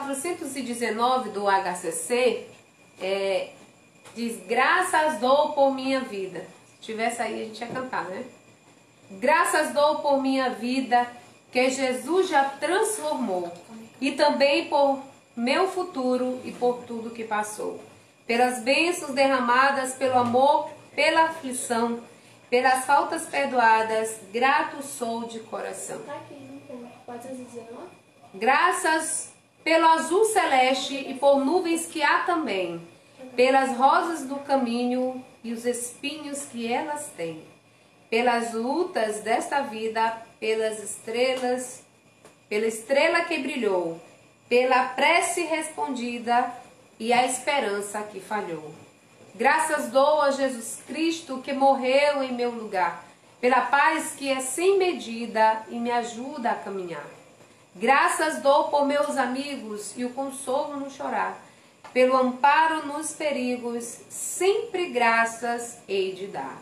419 do HCC é, diz: Graças dou por minha vida. Se tivesse aí, a gente ia cantar, né? Graças dou por minha vida, que Jesus já transformou, e também por meu futuro e por tudo que passou. Pelas bênçãos derramadas, pelo amor, pela aflição, pelas faltas perdoadas, grato sou de coração. Tá aqui, não tem. 419? Graças pelo azul celeste e por nuvens que há também, pelas rosas do caminho e os espinhos que elas têm, pelas lutas desta vida, pelas estrelas, pela estrela que brilhou, pela prece respondida e a esperança que falhou. Graças dou a Jesus Cristo que morreu em meu lugar, pela paz que é sem medida e me ajuda a caminhar. Graças dou por meus amigos e o consolo no chorar, pelo amparo nos perigos, sempre graças hei de dar.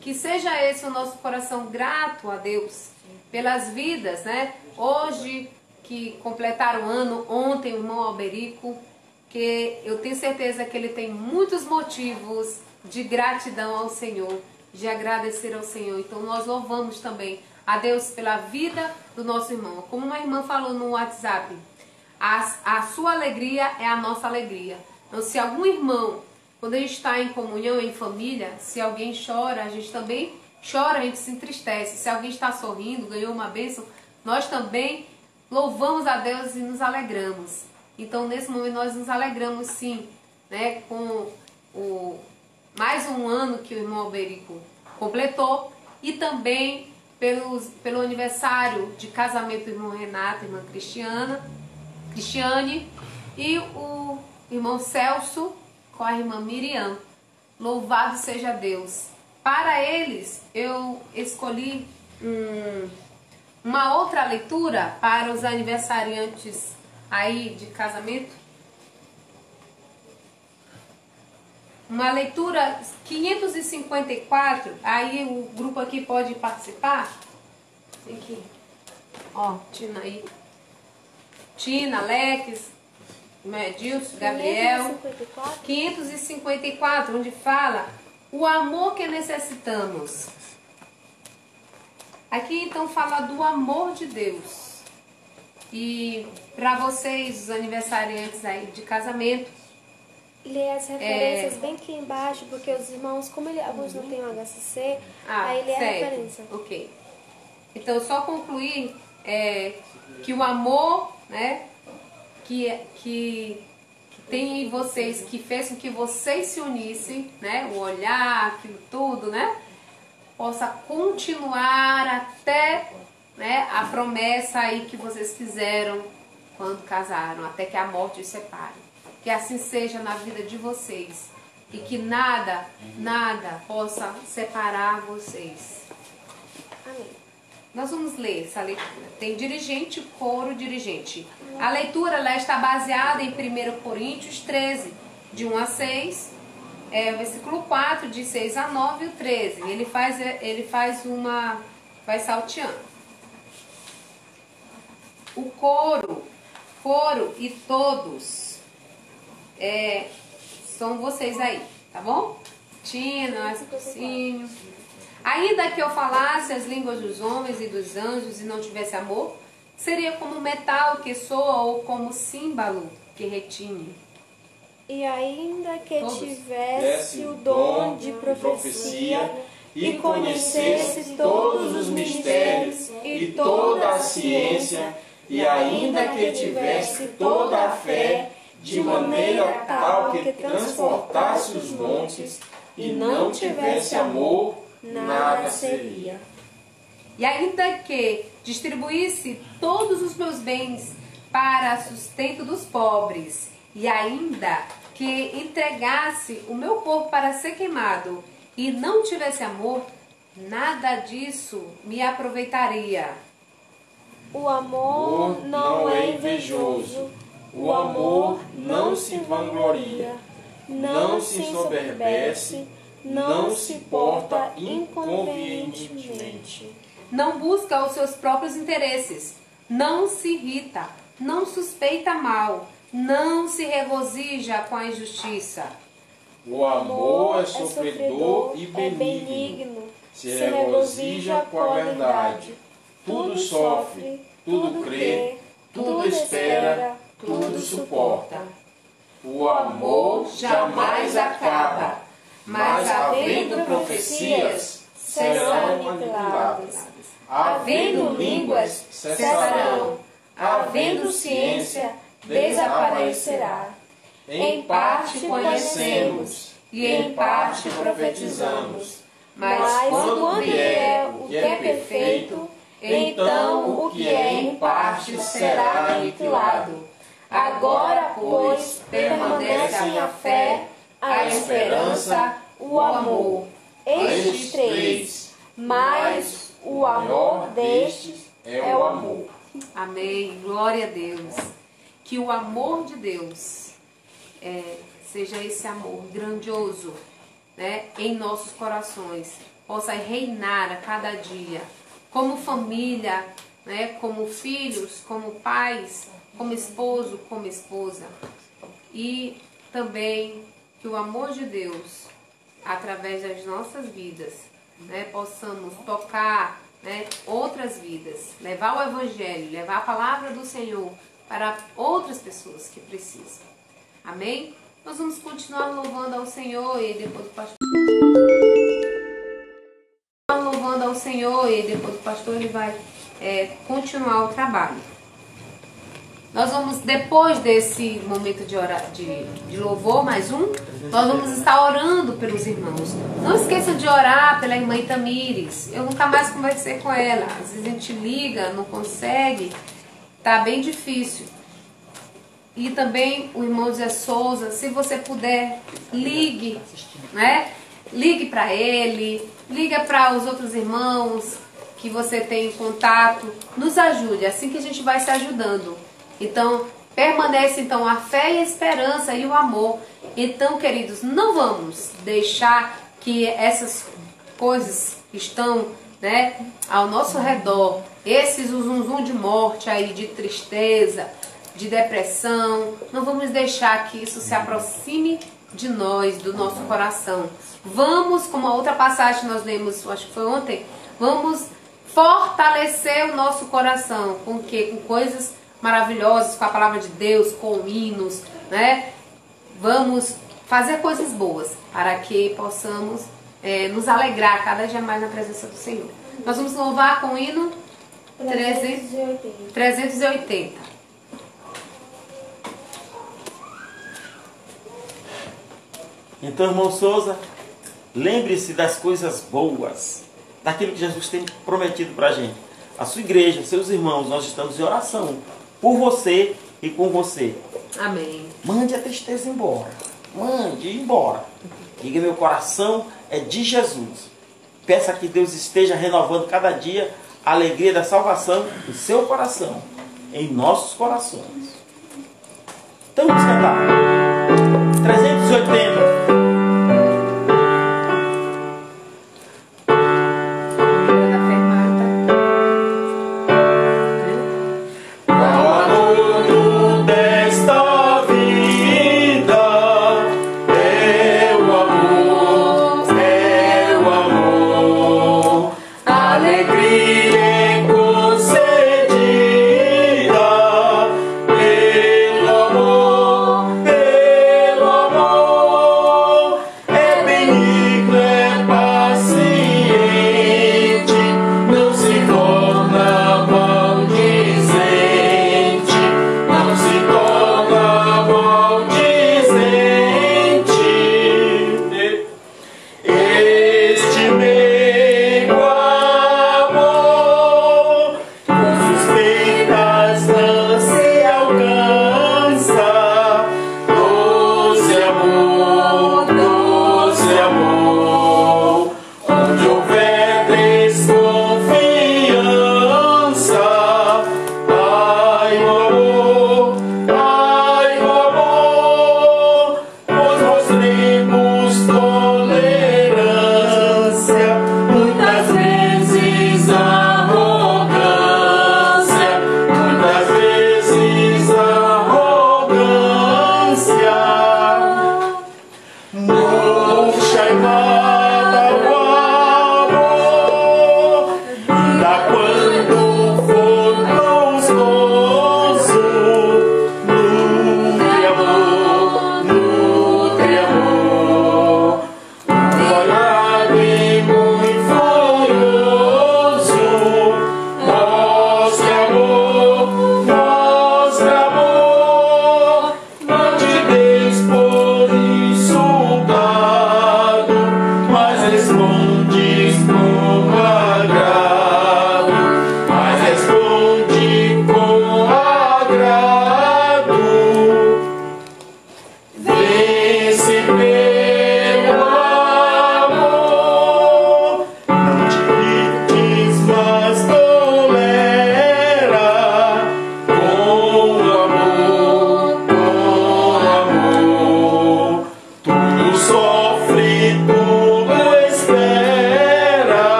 Que seja esse o nosso coração grato a Deus pelas vidas, né? Hoje que completaram o ano, ontem o irmão Alberico, que eu tenho certeza que ele tem muitos motivos de gratidão ao Senhor, de agradecer ao Senhor. Então nós louvamos também a Deus pela vida do nosso irmão. Como uma irmã falou no WhatsApp, a, a sua alegria é a nossa alegria. Então se algum irmão, quando a gente está em comunhão, em família, se alguém chora, a gente também chora, a gente se entristece. Se alguém está sorrindo, ganhou uma bênção, nós também louvamos a Deus e nos alegramos. Então, nesse momento, nós nos alegramos sim, né, com o mais um ano que o irmão Alberico completou e também pelos, pelo aniversário de casamento do irmão Renato, irmã Cristiana, Cristiane e o irmão Celso com a irmã Miriam. Louvado seja Deus. Para eles, eu escolhi um uma outra leitura para os aniversariantes aí de casamento. Uma leitura 554, aí o grupo aqui pode participar. Tem que, ó, Tina aí. Tina, Alex, Edilson, Gabriel. 554? 554, onde fala o amor que necessitamos. Aqui então fala do amor de Deus. E para vocês, os aniversariantes aí de casamento, Lê as referências bem aqui embaixo, porque os irmãos, como ele, alguns não têm o HCC, ah, aí lê a certo. referência. Ok. Então só concluir é, que o amor, né, que, que, que tem em vocês, que fez com que vocês se unissem, né, o olhar, aquilo tudo, né, possa continuar até né, a promessa aí que vocês fizeram quando casaram, até que a morte os separe. Que assim seja na vida de vocês e que nada, nada possa separar vocês. Amém. Nós vamos ler essa leitura. Tem dirigente, coro, dirigente. A leitura ela está baseada em 1 Coríntios 13, de 1 a 6, é, versículo 4, de 6 a 9 e o 13. Ele faz, ele faz uma. vai salteando. O coro, coro e todos é, são vocês aí, tá bom? Tina, Espocinho. Ainda que eu falasse as línguas dos homens e dos anjos e não tivesse amor, seria como metal que soa ou como símbolo que retine. E ainda que Todos. tivesse o dom de profecia e conhecesse todos os mistérios e toda a ciência, e ainda que tivesse toda a fé, de maneira tal que transportasse os montes, e não tivesse amor, nada seria. E ainda que distribuísse todos os meus bens para sustento dos pobres, e ainda que entregasse o meu corpo para ser queimado e não tivesse amor, nada disso me aproveitaria. O amor não é invejoso, O amor não se vangloria, não se ensoberbece, não se porta inconvenientemente. Não busca os seus próprios interesses, não se irrita, não suspeita mal, não se regozija com a injustiça. O amor é sofredor e é benigno. Se regozija com a verdade. Tudo sofre, tudo crê, tudo espera, tudo suporta. O amor jamais acaba, mas havendo profecias, serão aniquiladas. Havendo línguas, cessarão. Havendo ciência, desaparecerá. Em parte conhecemos e em parte profetizamos. Mas quando vier o que é perfeito, então o que é em parte será aniquilado. Agora, pois, permanecem a fé, a esperança, o amor. Estes três, mas o amor destes é o amor. Amém. Glória a Deus. Que o amor de Deus é, seja esse amor grandioso né, em nossos corações, possa reinar a cada dia, como família, né, como filhos, como pais, como esposo, como esposa. E também que o amor de Deus, através das nossas vidas, né, possamos tocar né, outras vidas, levar o Evangelho, levar a palavra do Senhor para outras pessoas que precisam. Amém? Nós vamos continuar louvando ao Senhor e depois o pastor. Louvando ao Senhor e depois o pastor ele vai é, continuar o trabalho. Nós vamos, depois desse momento de, orar, de, de louvor, mais um, nós vamos estar orando pelos irmãos. Não esqueçam de orar pela irmã Itamires. Eu nunca mais conversei com ela. Às vezes a gente liga, não consegue. Tá bem difícil. E também o irmão Zé Souza, se você puder, ligue, né? Ligue para ele, liga para os outros irmãos que você tem contato, nos ajude, é assim que a gente vai se ajudando. Então, permanece então a fé e a esperança e o amor. Então, queridos, não vamos deixar que essas coisas que estão né, ao nosso redor, esses zum de morte aí, de tristeza, de depressão, não vamos deixar que isso se aproxime de nós, do nosso coração. Vamos, como a outra passagem nós lemos, acho que foi ontem, vamos fortalecer o nosso coração com que com coisas maravilhosas, com a palavra de Deus, com hinos, né? Vamos fazer coisas boas para que possamos é, nos alegrar cada dia mais na presença do Senhor. Nós vamos louvar com o hino 380. 380. Então, irmão Souza, lembre-se das coisas boas, daquilo que Jesus tem prometido para a gente. A sua igreja, seus irmãos, nós estamos em oração por você e com você. Amém. Mande a tristeza embora. Mande embora. Diga: meu coração é de Jesus. Peça que Deus esteja renovando cada dia a alegria da salvação no seu coração, em nossos corações. Então vamos cantar. 380.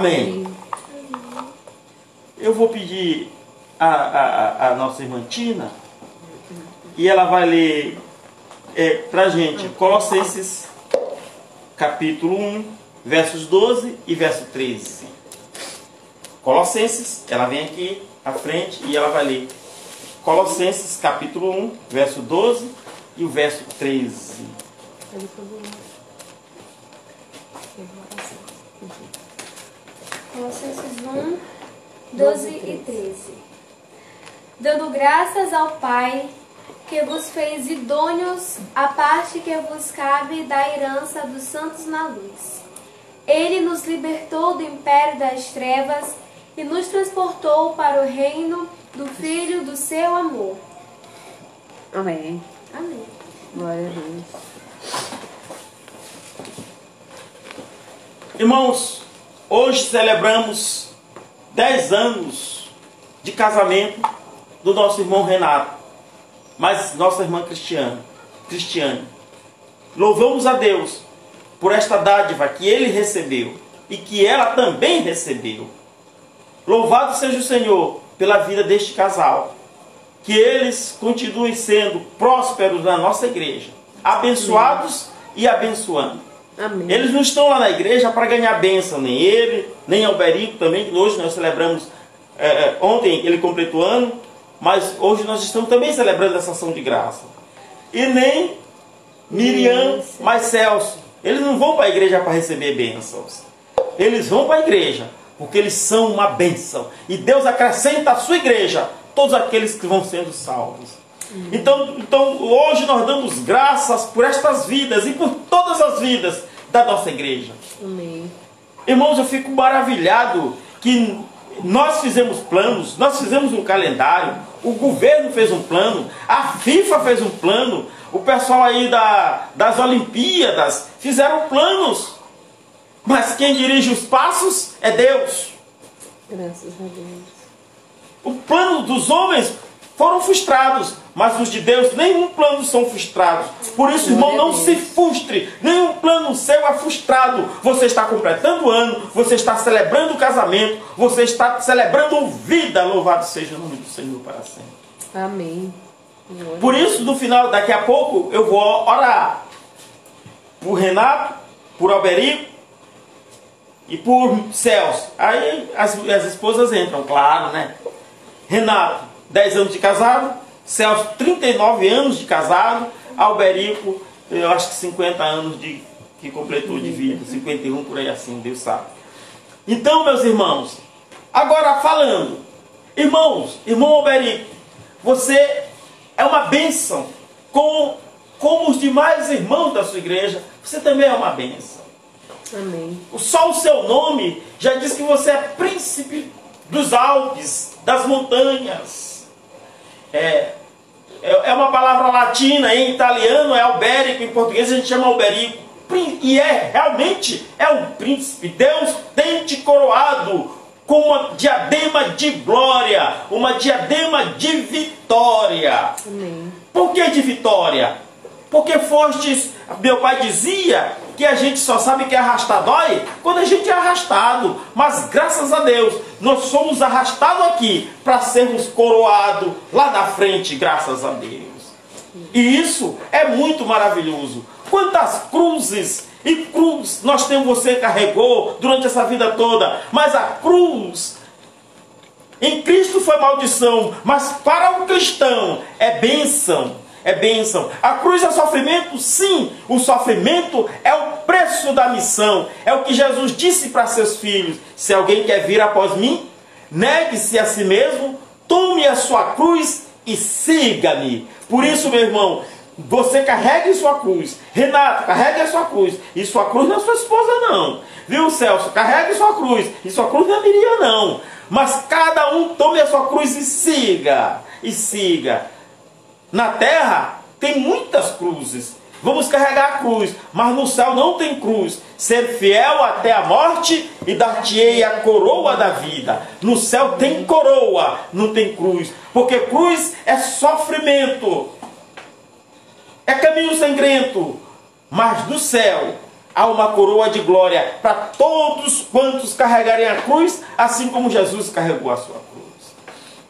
Amém. Eu vou pedir a, a, a nossa irmã Tina e ela vai ler é, para gente Colossenses capítulo 1, versos 12 e verso 13. Colossenses, ela vem aqui à frente e ela vai ler Colossenses capítulo 1, verso 12 e o verso 13. Colossenses 1, 12 e 13. Dando graças ao Pai que vos fez idôneos a parte que vos cabe da herança dos santos na luz. Ele nos libertou do império das trevas e nos transportou para o reino do Filho do seu amor. Amém. Amém. Glória a Deus. Irmãos, hoje celebramos 10 anos de casamento do nosso irmão Renato, mas nossa irmã Cristiane. Cristiane. Louvamos a Deus por esta dádiva que ele recebeu e que ela também recebeu. Louvado seja o Senhor pela vida deste casal. Que eles continuem sendo prósperos na nossa igreja, abençoados e abençoando. Amém. Eles não estão lá na igreja para ganhar bênção, nem ele, nem Alberico também, que hoje nós celebramos, é, é, ontem ele completou ano, mas hoje nós estamos também celebrando essa ação de graça. E nem Miriam, mais Celso. Eles não vão para a igreja para receber bênçãos. Eles vão para a igreja porque eles são uma bênção. E Deus acrescenta à sua igreja todos aqueles que vão sendo salvos. Então, então hoje nós damos graças por estas vidas e por todas as vidas da nossa igreja. Amém. Irmãos, eu fico maravilhado que nós fizemos planos, nós fizemos um calendário, o governo fez um plano, a FIFA fez um plano, o pessoal aí da, das Olimpíadas fizeram planos. Mas quem dirige os passos é Deus. Graças a Deus. O plano dos homens foram frustrados, mas os de Deus, nenhum plano são frustrados. Por isso, irmão, não se frustre. Nenhum plano seu é frustrado. Você está completando o ano, você está celebrando o casamento, você está celebrando vida. Louvado seja o nome do Senhor para sempre. Amém. Por isso, no final, daqui a pouco, eu vou orar por Renato, por Alberico e por Celso. Aí as, as esposas entram, claro, né? Renato, 10 anos de casado. Celso, 39 anos de casado. Alberico, eu acho que 50 anos de que completou de vida. 51 por aí assim, Deus sabe. Então, meus irmãos, agora falando, irmãos, irmão Alberico, você é uma bênção. Com, como os demais irmãos da sua igreja, você também é uma bênção. Amém. Só o seu nome já diz que você é príncipe dos Alpes, das montanhas. É, é é uma palavra latina, em italiano é albérico, em português a gente chama alberico. E é realmente é um príncipe. Deus tem te coroado com uma diadema de glória, uma diadema de vitória. Amém. Por que de vitória? Porque fostes, meu pai dizia que a gente só sabe que arrastar dói quando a gente é arrastado. Mas graças a Deus, nós somos arrastados aqui para sermos coroados lá na frente, graças a Deus. E isso é muito maravilhoso. Quantas cruzes e cruz nós temos, você carregou durante essa vida toda, mas a cruz em Cristo foi maldição, mas para o cristão é bênção. É bênção. A cruz é sofrimento? Sim, o sofrimento é o preço da missão. É o que Jesus disse para seus filhos: se alguém quer vir após mim, negue-se a si mesmo, tome a sua cruz e siga-me. Por isso, meu irmão, você carregue sua cruz. Renato, carregue a sua cruz. E sua cruz não é sua esposa, não. Viu, Celso? Carregue sua cruz. E sua cruz não é Miriam, não. Mas cada um tome a sua cruz e siga. E siga. Na terra tem muitas cruzes. Vamos carregar a cruz, mas no céu não tem cruz. Ser fiel até a morte e dar-te-ei a coroa da vida. No céu tem coroa, não tem cruz. Porque cruz é sofrimento, é caminho sangrento. Mas no céu há uma coroa de glória para todos quantos carregarem a cruz, assim como Jesus carregou a sua cruz.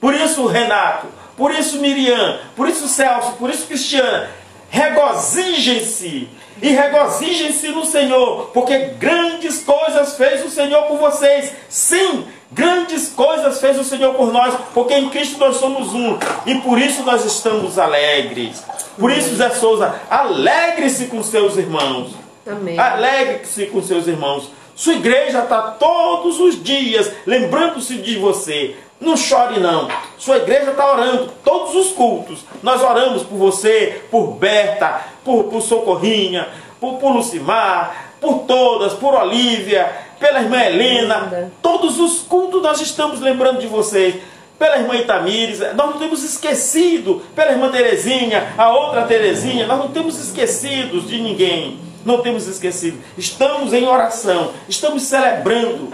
Por isso, Renato, por isso, Miriam, por isso, Celso, por isso, Cristiana, regozijem-se e regozijem-se no Senhor, porque grandes coisas fez o Senhor por vocês. Sim, grandes coisas fez o Senhor por nós, porque em Cristo nós somos um e por isso nós estamos alegres. Por isso, Zé Souza, alegre-se com seus irmãos. Amém. Alegre-se com seus irmãos. Sua igreja está todos os dias lembrando-se de você. Não chore não. Sua igreja está orando todos os cultos. Nós oramos por você, por Berta, por, por Socorrinha, por, por Lucimar, por todas, por Olívia, pela irmã Helena. Todos os cultos nós estamos lembrando de vocês. Pela irmã Itamires, nós não temos esquecido. Pela irmã Terezinha, a outra Terezinha, nós não temos esquecidos de ninguém. Não temos esquecido. Estamos em oração, estamos celebrando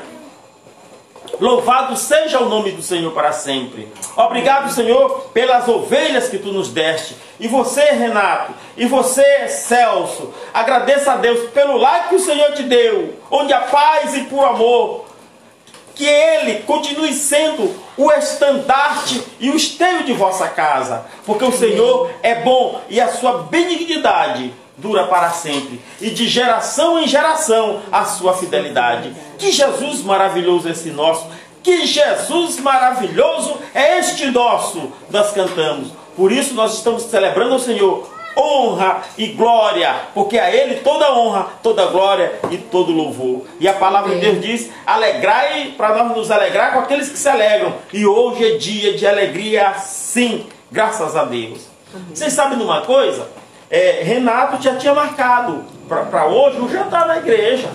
Louvado seja o nome do Senhor para sempre. Obrigado, Senhor, pelas ovelhas que tu nos deste. E você, Renato, e você, Celso, agradeça a Deus pelo lar que o Senhor te deu, onde a paz e por amor. Que ele continue sendo o estandarte e o esteio de vossa casa, porque o Senhor é bom e a sua benignidade dura para sempre, e de geração em geração a sua fidelidade. Que Jesus maravilhoso é esse nosso, que Jesus maravilhoso é este nosso, nós cantamos. Por isso nós estamos celebrando ao Senhor honra e glória, porque a Ele toda honra, toda glória e todo louvor. E a palavra Amém. de Deus diz: alegrai para nós nos alegrar com aqueles que se alegram. E hoje é dia de alegria, sim, graças a Deus. Amém. Vocês sabem de uma coisa? É, Renato já tinha marcado para hoje um jantar na igreja.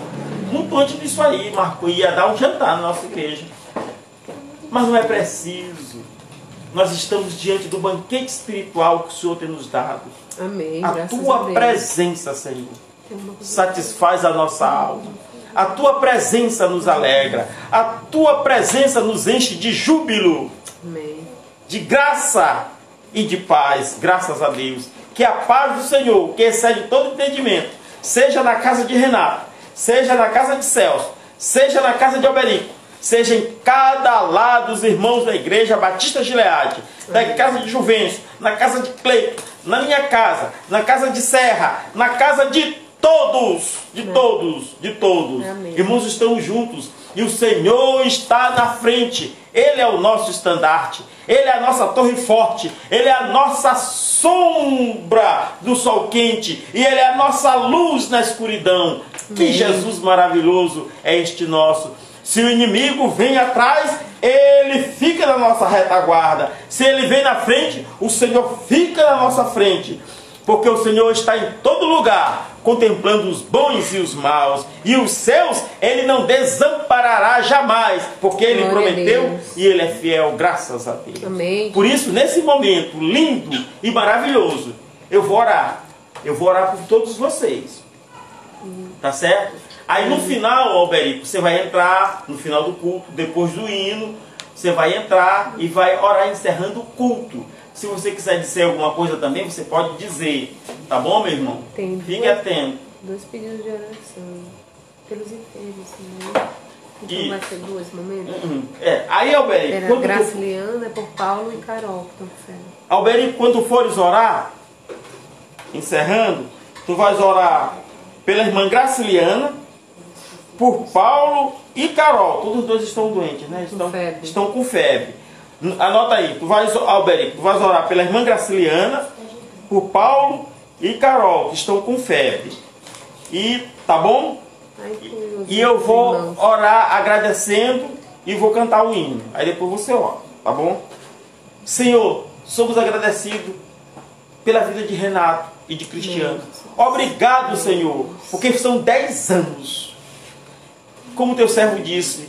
Muito antes disso aí, marcou, ia dar um jantar na nossa igreja. Mas não é preciso. Nós estamos diante do banquete espiritual que o Senhor tem nos dado. Amém. A tua a presença, Senhor, satisfaz a nossa alma. A tua presença nos alegra. A tua presença nos enche de júbilo, Amém. de graça e de paz. Graças a Deus que a paz do Senhor, que excede todo entendimento, seja na casa de Renato, seja na casa de Celso, seja na casa de Alberico, seja em cada lado dos irmãos da igreja Batista Gileade, da casa de Juvencio, na casa de Cleito, na minha casa, na casa de Serra, na casa de todos, de todos, de todos. Amém. Irmãos, estamos juntos e o Senhor está na frente. Ele é o nosso estandarte. Ele é a nossa torre forte, Ele é a nossa sombra do sol quente, e Ele é a nossa luz na escuridão. Que Jesus maravilhoso é este nosso. Se o inimigo vem atrás, ele fica na nossa retaguarda. Se ele vem na frente, o Senhor fica na nossa frente porque o Senhor está em todo lugar, contemplando os bons e os maus, e os seus ele não desamparará jamais, porque ele Glória prometeu e ele é fiel, graças a Deus. Amém. Por isso, nesse momento lindo e maravilhoso, eu vou orar. Eu vou orar por todos vocês. Tá certo? Aí no final, Alberico, você vai entrar no final do culto, depois do hino, você vai entrar e vai orar encerrando o culto. Se você quiser dizer alguma coisa também, você pode dizer. Tá bom, meu irmão? Tem Fique dois, atento. Dois pedidos de oração. Pelos enfermos, né? Então e... vai ser dois momentos? Uhum. É. Aí, Alberi. Era Graciliana, é por Paulo e Carol que estão com Alberi, quando fores orar, encerrando, tu vais orar pela irmã Graciliana, por Paulo e Carol. Todos os dois estão doentes, né? Estão com febre. Estão com febre. Anota aí, tu vais, Alberico, tu vais orar pela irmã Graciliana, por Paulo e Carol, que estão com febre. E, tá bom? E eu vou orar agradecendo e vou cantar o hino. Aí depois você ora, tá bom? Senhor, somos agradecidos pela vida de Renato e de Cristiano. Obrigado, Senhor, porque são 10 anos. Como teu servo disse,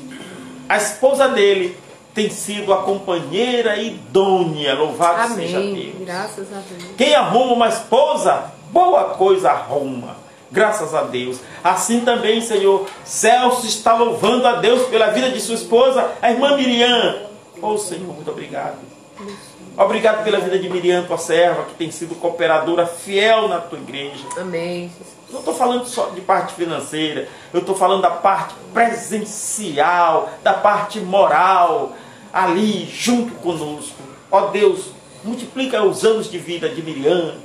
a esposa dele tem sido a companheira idônea. Louvado Amém. seja Deus. Graças a Deus. Quem arruma uma esposa, boa coisa arruma. Graças a Deus. Assim também, Senhor, Celso está louvando a Deus pela vida de sua esposa, a irmã Miriam. Oh, Senhor, muito obrigado. Obrigado pela vida de Miriam, tua serva, que tem sido cooperadora fiel na tua igreja. Amém. Não estou falando só de parte financeira, eu estou falando da parte presencial, da parte moral, ali junto conosco. Ó Deus, multiplica os anos de vida de Miriam,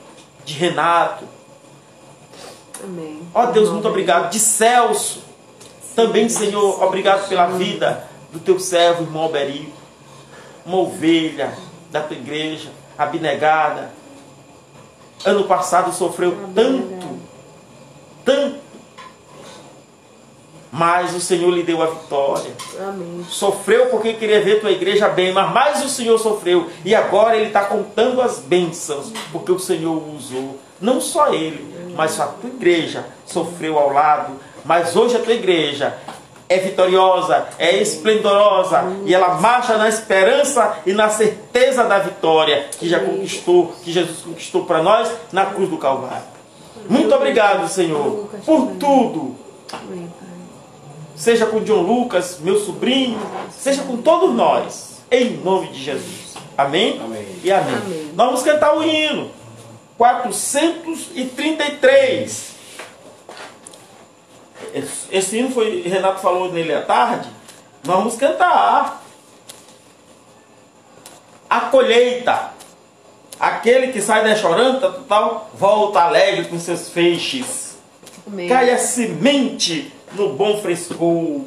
de Renato. Amém. Ó Deus, muito obrigado. De Celso. Também, Senhor, obrigado pela vida do teu servo, irmão Alberico. Uma ovelha da tua igreja, abnegada. Ano passado sofreu tanto, tanto. Mas o Senhor lhe deu a vitória. Amém. Sofreu porque queria ver tua igreja bem, mas mais o Senhor sofreu. E agora ele está contando as bênçãos, porque o Senhor o usou. Não só ele, mas a tua igreja sofreu ao lado. Mas hoje a tua igreja é vitoriosa, é esplendorosa e ela marcha na esperança e na certeza da vitória que já conquistou, que Jesus conquistou para nós na cruz do Calvário. Muito obrigado, Senhor, por tudo. Seja com John Lucas, meu sobrinho, seja com todos nós, em nome de Jesus. Amém? Amém. E amém. Amém. Nós vamos cantar o hino 433. Esse, hino foi, Renato falou nele à tarde. Nós vamos cantar. A colheita. Aquele que sai da choranta total, volta alegre com seus feixes. Amém. Cai a semente no bom frescor.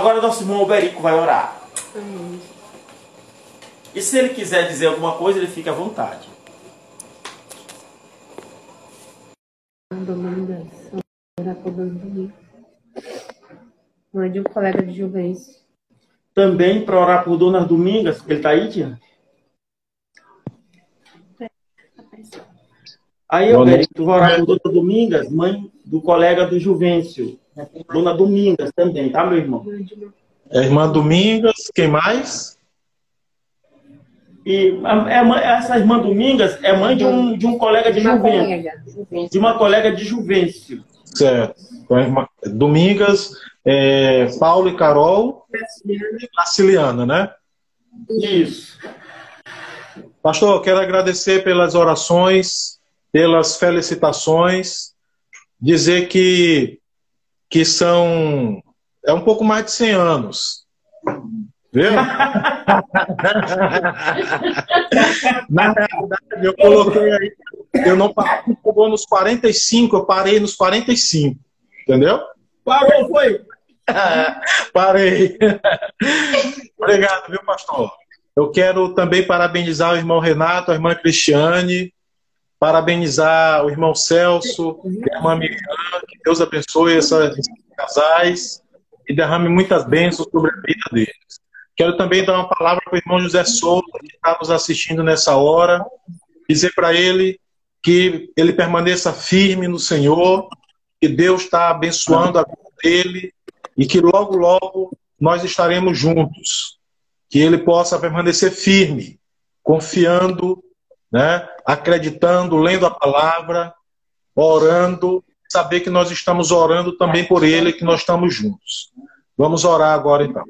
Agora nosso irmão Alberico vai orar. E se ele quiser dizer alguma coisa, ele fica à vontade. Mãe de um colega de Juvencio. Também para orar por Dona Domingas, ele está aí, tia? Aí, Alberico, tu vai orar por Dona Domingas, mãe do colega do Juvencio. Dona Domingas também, tá, meu irmão? É a irmã Domingas, quem mais? E a- é essa irmã Domingas é mãe de um, de um colega de uma Juvencio. colega. De uma colega de Juvencio. Certo. Então, Domingas, é, Paulo e Carol e Graciliana, né? Isso. Pastor, eu quero agradecer pelas orações, pelas felicitações, dizer que, que são. É um pouco mais de 100 anos. Viu? Na realidade, eu coloquei aí. Eu não parei nos 45, eu parei nos 45. Entendeu? Parou, foi? Parei. Obrigado, viu, pastor? Eu quero também parabenizar o irmão Renato, a irmã Cristiane, parabenizar o irmão Celso, a irmã Miriam, que Deus abençoe esses casais e derrame muitas bênçãos sobre a vida deles. Quero também dar uma palavra para o irmão José Souza, que está nos assistindo nessa hora, dizer para ele que ele permaneça firme no Senhor, que Deus está abençoando a vida dele e que logo, logo nós estaremos juntos. Que ele possa permanecer firme, confiando, né, acreditando, lendo a palavra, orando, saber que nós estamos orando também por ele, que nós estamos juntos. Vamos orar agora então.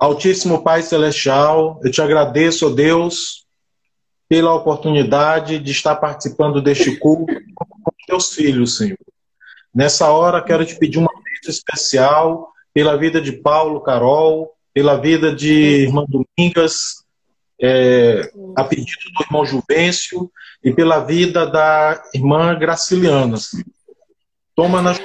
Altíssimo Pai Celestial, eu te agradeço, ó Deus, pela oportunidade de estar participando deste culto com teus filhos, Senhor. Nessa hora, quero te pedir uma bênção especial pela vida de Paulo, Carol, pela vida de irmã Domingas, é, a pedido do irmão Juvencio, e pela vida da irmã Graciliana. Toma nas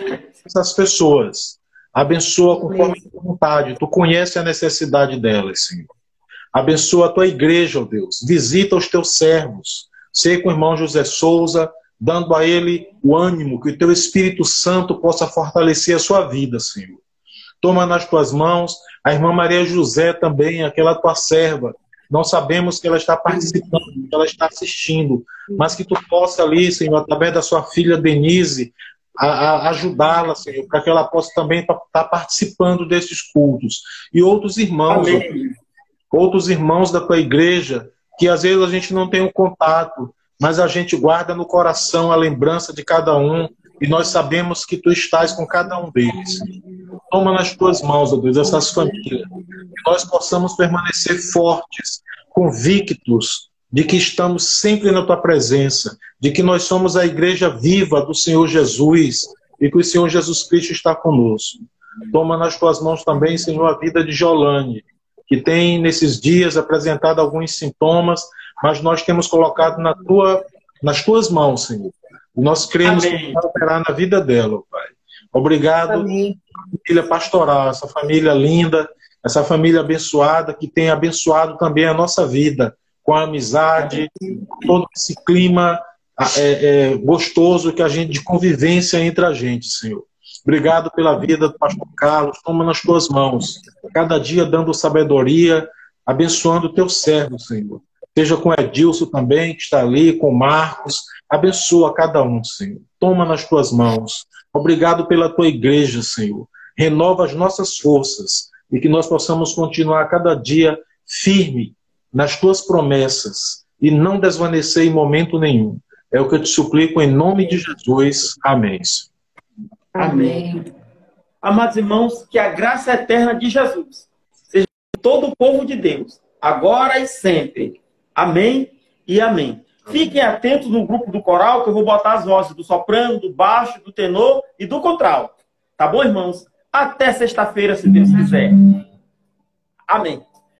essas pessoas. Abençoa conforme a tua vontade. Tu conhece a necessidade delas, Senhor. Abençoa a tua igreja, ó Deus. Visita os teus servos. Sei com o irmão José Souza, dando a ele o ânimo, que o teu Espírito Santo possa fortalecer a sua vida, Senhor. Toma nas tuas mãos a irmã Maria José também, aquela tua serva. Não sabemos que ela está participando, que ela está assistindo, mas que tu possa ali, Senhor, através da sua filha Denise, ajudá-la, Senhor, para que ela possa também estar tá participando desses cultos. E outros irmãos, Amém. outros irmãos da tua igreja, que às vezes a gente não tem um contato, mas a gente guarda no coração a lembrança de cada um e nós sabemos que tu estás com cada um deles. Toma nas tuas mãos, ó Deus, essas famílias, que nós possamos permanecer fortes, convictos de que estamos sempre na tua presença, de que nós somos a igreja viva do Senhor Jesus e que o Senhor Jesus Cristo está conosco. Toma nas tuas mãos também, Senhor, a vida de Jolane, que tem nesses dias apresentado alguns sintomas, mas nós temos colocado na tua, nas tuas mãos, Senhor. E nós cremos Amém. que vai operar na vida dela, Pai. Obrigado, Amém. família pastoral, essa família linda, essa família abençoada que tem abençoado também a nossa vida com a amizade, com todo esse clima é, é, gostoso que a gente de convivência entre a gente, Senhor. Obrigado pela vida do pastor Carlos. Toma nas tuas mãos. Cada dia dando sabedoria, abençoando o teu servo, Senhor. Seja com Edilson também, que está ali, com Marcos. Abençoa cada um, Senhor. Toma nas tuas mãos. Obrigado pela tua igreja, Senhor. Renova as nossas forças e que nós possamos continuar cada dia firme nas tuas promessas e não desvanecer em momento nenhum. É o que eu te suplico em nome de Jesus. Amém. Amém. Amados irmãos, que a graça eterna de Jesus seja todo o povo de Deus, agora e sempre Amém e amém. Fiquem atentos no grupo do coral, que eu vou botar as vozes do soprano, do baixo, do tenor e do contralto. Tá bom, irmãos? Até sexta-feira, se Deus quiser. Amém.